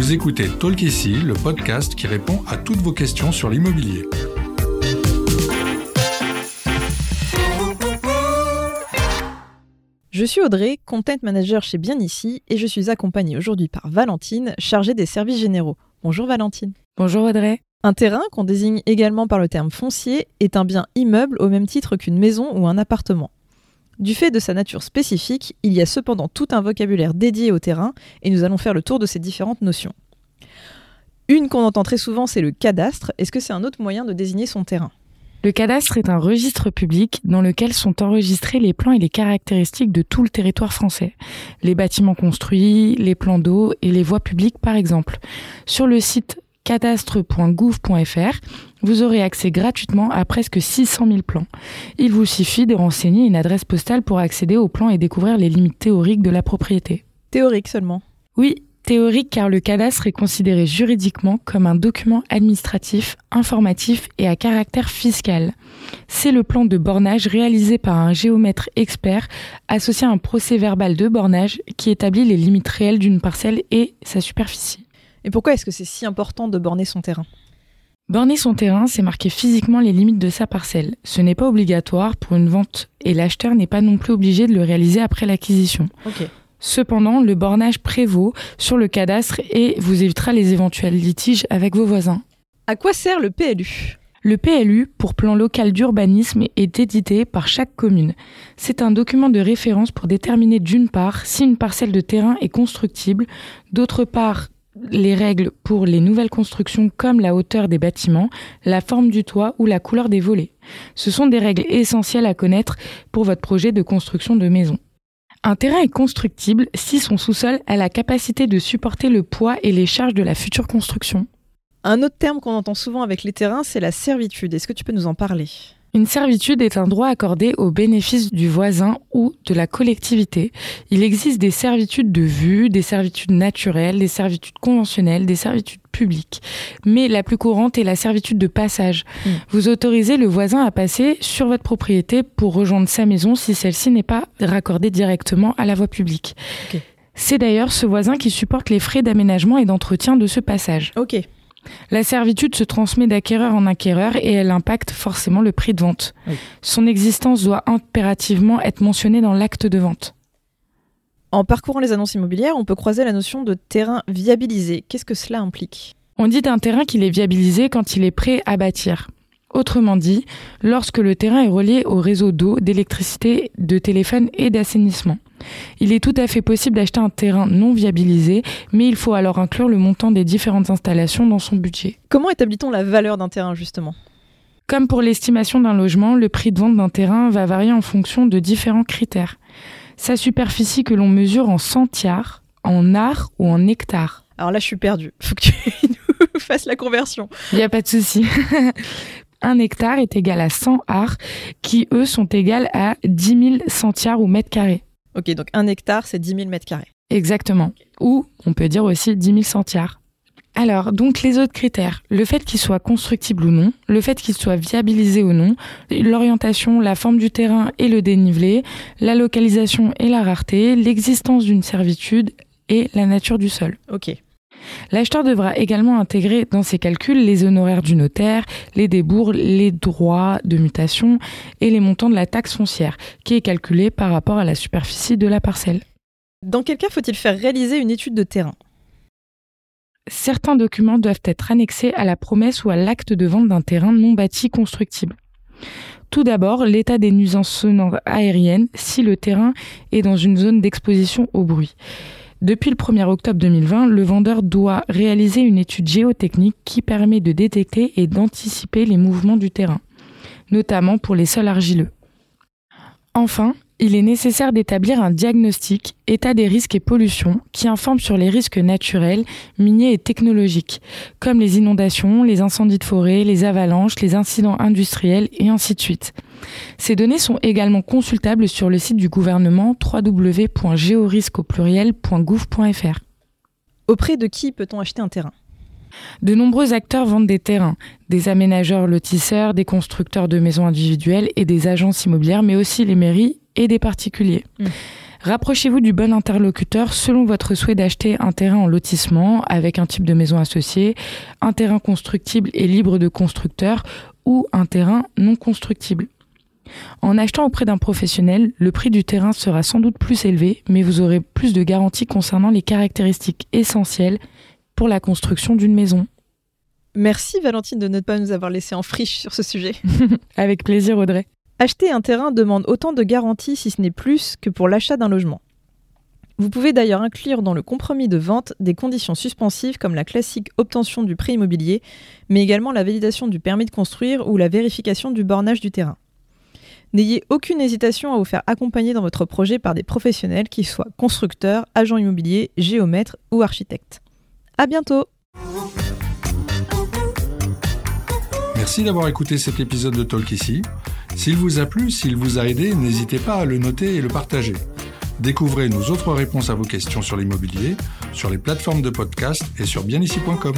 Vous écoutez Talk ici, le podcast qui répond à toutes vos questions sur l'immobilier. Je suis Audrey, content manager chez Bien Ici, et je suis accompagnée aujourd'hui par Valentine, chargée des services généraux. Bonjour Valentine. Bonjour Audrey. Un terrain, qu'on désigne également par le terme foncier, est un bien immeuble au même titre qu'une maison ou un appartement. Du fait de sa nature spécifique, il y a cependant tout un vocabulaire dédié au terrain, et nous allons faire le tour de ces différentes notions. Une qu'on entend très souvent, c'est le cadastre. Est-ce que c'est un autre moyen de désigner son terrain? Le cadastre est un registre public dans lequel sont enregistrés les plans et les caractéristiques de tout le territoire français. Les bâtiments construits, les plans d'eau et les voies publiques par exemple. Sur le site cadastre.gouv.fr, vous aurez accès gratuitement à presque 600 000 plans. Il vous suffit de renseigner une adresse postale pour accéder aux plans et découvrir les limites théoriques de la propriété. Théorique seulement Oui, théorique car le cadastre est considéré juridiquement comme un document administratif, informatif et à caractère fiscal. C'est le plan de bornage réalisé par un géomètre expert associé à un procès verbal de bornage qui établit les limites réelles d'une parcelle et sa superficie. Et pourquoi est-ce que c'est si important de borner son terrain? Borner son terrain, c'est marquer physiquement les limites de sa parcelle. Ce n'est pas obligatoire pour une vente et l'acheteur n'est pas non plus obligé de le réaliser après l'acquisition. Cependant, le bornage prévaut sur le cadastre et vous évitera les éventuels litiges avec vos voisins. À quoi sert le PLU Le PLU, pour plan local d'urbanisme, est édité par chaque commune. C'est un document de référence pour déterminer d'une part si une parcelle de terrain est constructible, d'autre part les règles pour les nouvelles constructions comme la hauteur des bâtiments, la forme du toit ou la couleur des volets. Ce sont des règles essentielles à connaître pour votre projet de construction de maison. Un terrain est constructible si son sous-sol a la capacité de supporter le poids et les charges de la future construction. Un autre terme qu'on entend souvent avec les terrains, c'est la servitude. Est-ce que tu peux nous en parler? Une servitude est un droit accordé au bénéfice du voisin ou de la collectivité. Il existe des servitudes de vue, des servitudes naturelles, des servitudes conventionnelles, des servitudes publiques. Mais la plus courante est la servitude de passage. Mm. Vous autorisez le voisin à passer sur votre propriété pour rejoindre sa maison si celle-ci n'est pas raccordée directement à la voie publique. C'est d'ailleurs ce voisin qui supporte les frais d'aménagement et d'entretien de ce passage. Ok. La servitude se transmet d'acquéreur en acquéreur et elle impacte forcément le prix de vente. Oui. Son existence doit impérativement être mentionnée dans l'acte de vente. En parcourant les annonces immobilières, on peut croiser la notion de terrain viabilisé. Qu'est-ce que cela implique? On dit d'un terrain qu'il est viabilisé quand il est prêt à bâtir. Autrement dit, lorsque le terrain est relié au réseau d'eau, d'électricité, de téléphone et d'assainissement. Il est tout à fait possible d'acheter un terrain non viabilisé, mais il faut alors inclure le montant des différentes installations dans son budget. Comment établit-on la valeur d'un terrain justement? Comme pour l'estimation d'un logement, le prix de vente d'un terrain va varier en fonction de différents critères. Sa superficie que l'on mesure en centiares, en arts ou en hectares. Alors là, je suis perdue. Faut que tu nous fasses la conversion. Il n'y a pas de souci. Un hectare est égal à 100 arts, qui eux sont égales à 10 000 centiares ou mètres carrés. Ok, donc un hectare, c'est 10 000 mètres carrés. Exactement. Ou on peut dire aussi 10 000 centiares. Alors, donc les autres critères, le fait qu'il soit constructible ou non, le fait qu'il soit viabilisé ou non, l'orientation, la forme du terrain et le dénivelé, la localisation et la rareté, l'existence d'une servitude et la nature du sol. Ok. L'acheteur devra également intégrer dans ses calculs les honoraires du notaire, les débours, les droits de mutation et les montants de la taxe foncière, qui est calculée par rapport à la superficie de la parcelle. Dans quel cas faut-il faire réaliser une étude de terrain? Certains documents doivent être annexés à la promesse ou à l'acte de vente d'un terrain non bâti constructible. Tout d'abord, l'état des nuisances sonores aériennes si le terrain est dans une zone d'exposition au bruit. Depuis le 1er octobre 2020, le vendeur doit réaliser une étude géotechnique qui permet de détecter et d'anticiper les mouvements du terrain, notamment pour les sols argileux. Enfin, il est nécessaire d'établir un diagnostic état des risques et pollutions qui informe sur les risques naturels, miniers et technologiques, comme les inondations, les incendies de forêt, les avalanches, les incidents industriels et ainsi de suite. Ces données sont également consultables sur le site du gouvernement www.géorisque.gouv.fr. Auprès de qui peut-on acheter un terrain? De nombreux acteurs vendent des terrains, des aménageurs lotisseurs, des constructeurs de maisons individuelles et des agences immobilières, mais aussi les mairies et des particuliers. Mm. Rapprochez-vous du bon interlocuteur selon votre souhait d'acheter un terrain en lotissement avec un type de maison associée, un terrain constructible et libre de constructeur ou un terrain non constructible. En achetant auprès d'un professionnel, le prix du terrain sera sans doute plus élevé, mais vous aurez plus de garanties concernant les caractéristiques essentielles pour la construction d'une maison. Merci Valentine de ne pas nous avoir laissé en friche sur ce sujet. Avec plaisir Audrey. Acheter un terrain demande autant de garanties, si ce n'est plus, que pour l'achat d'un logement. Vous pouvez d'ailleurs inclure dans le compromis de vente des conditions suspensives comme la classique obtention du prêt immobilier, mais également la validation du permis de construire ou la vérification du bornage du terrain. N'ayez aucune hésitation à vous faire accompagner dans votre projet par des professionnels qui soient constructeurs, agents immobiliers, géomètres ou architectes. À bientôt! Merci d'avoir écouté cet épisode de Talk ici. S'il vous a plu, s'il vous a aidé, n'hésitez pas à le noter et le partager. Découvrez nos autres réponses à vos questions sur l'immobilier, sur les plateformes de podcast et sur bienici.com.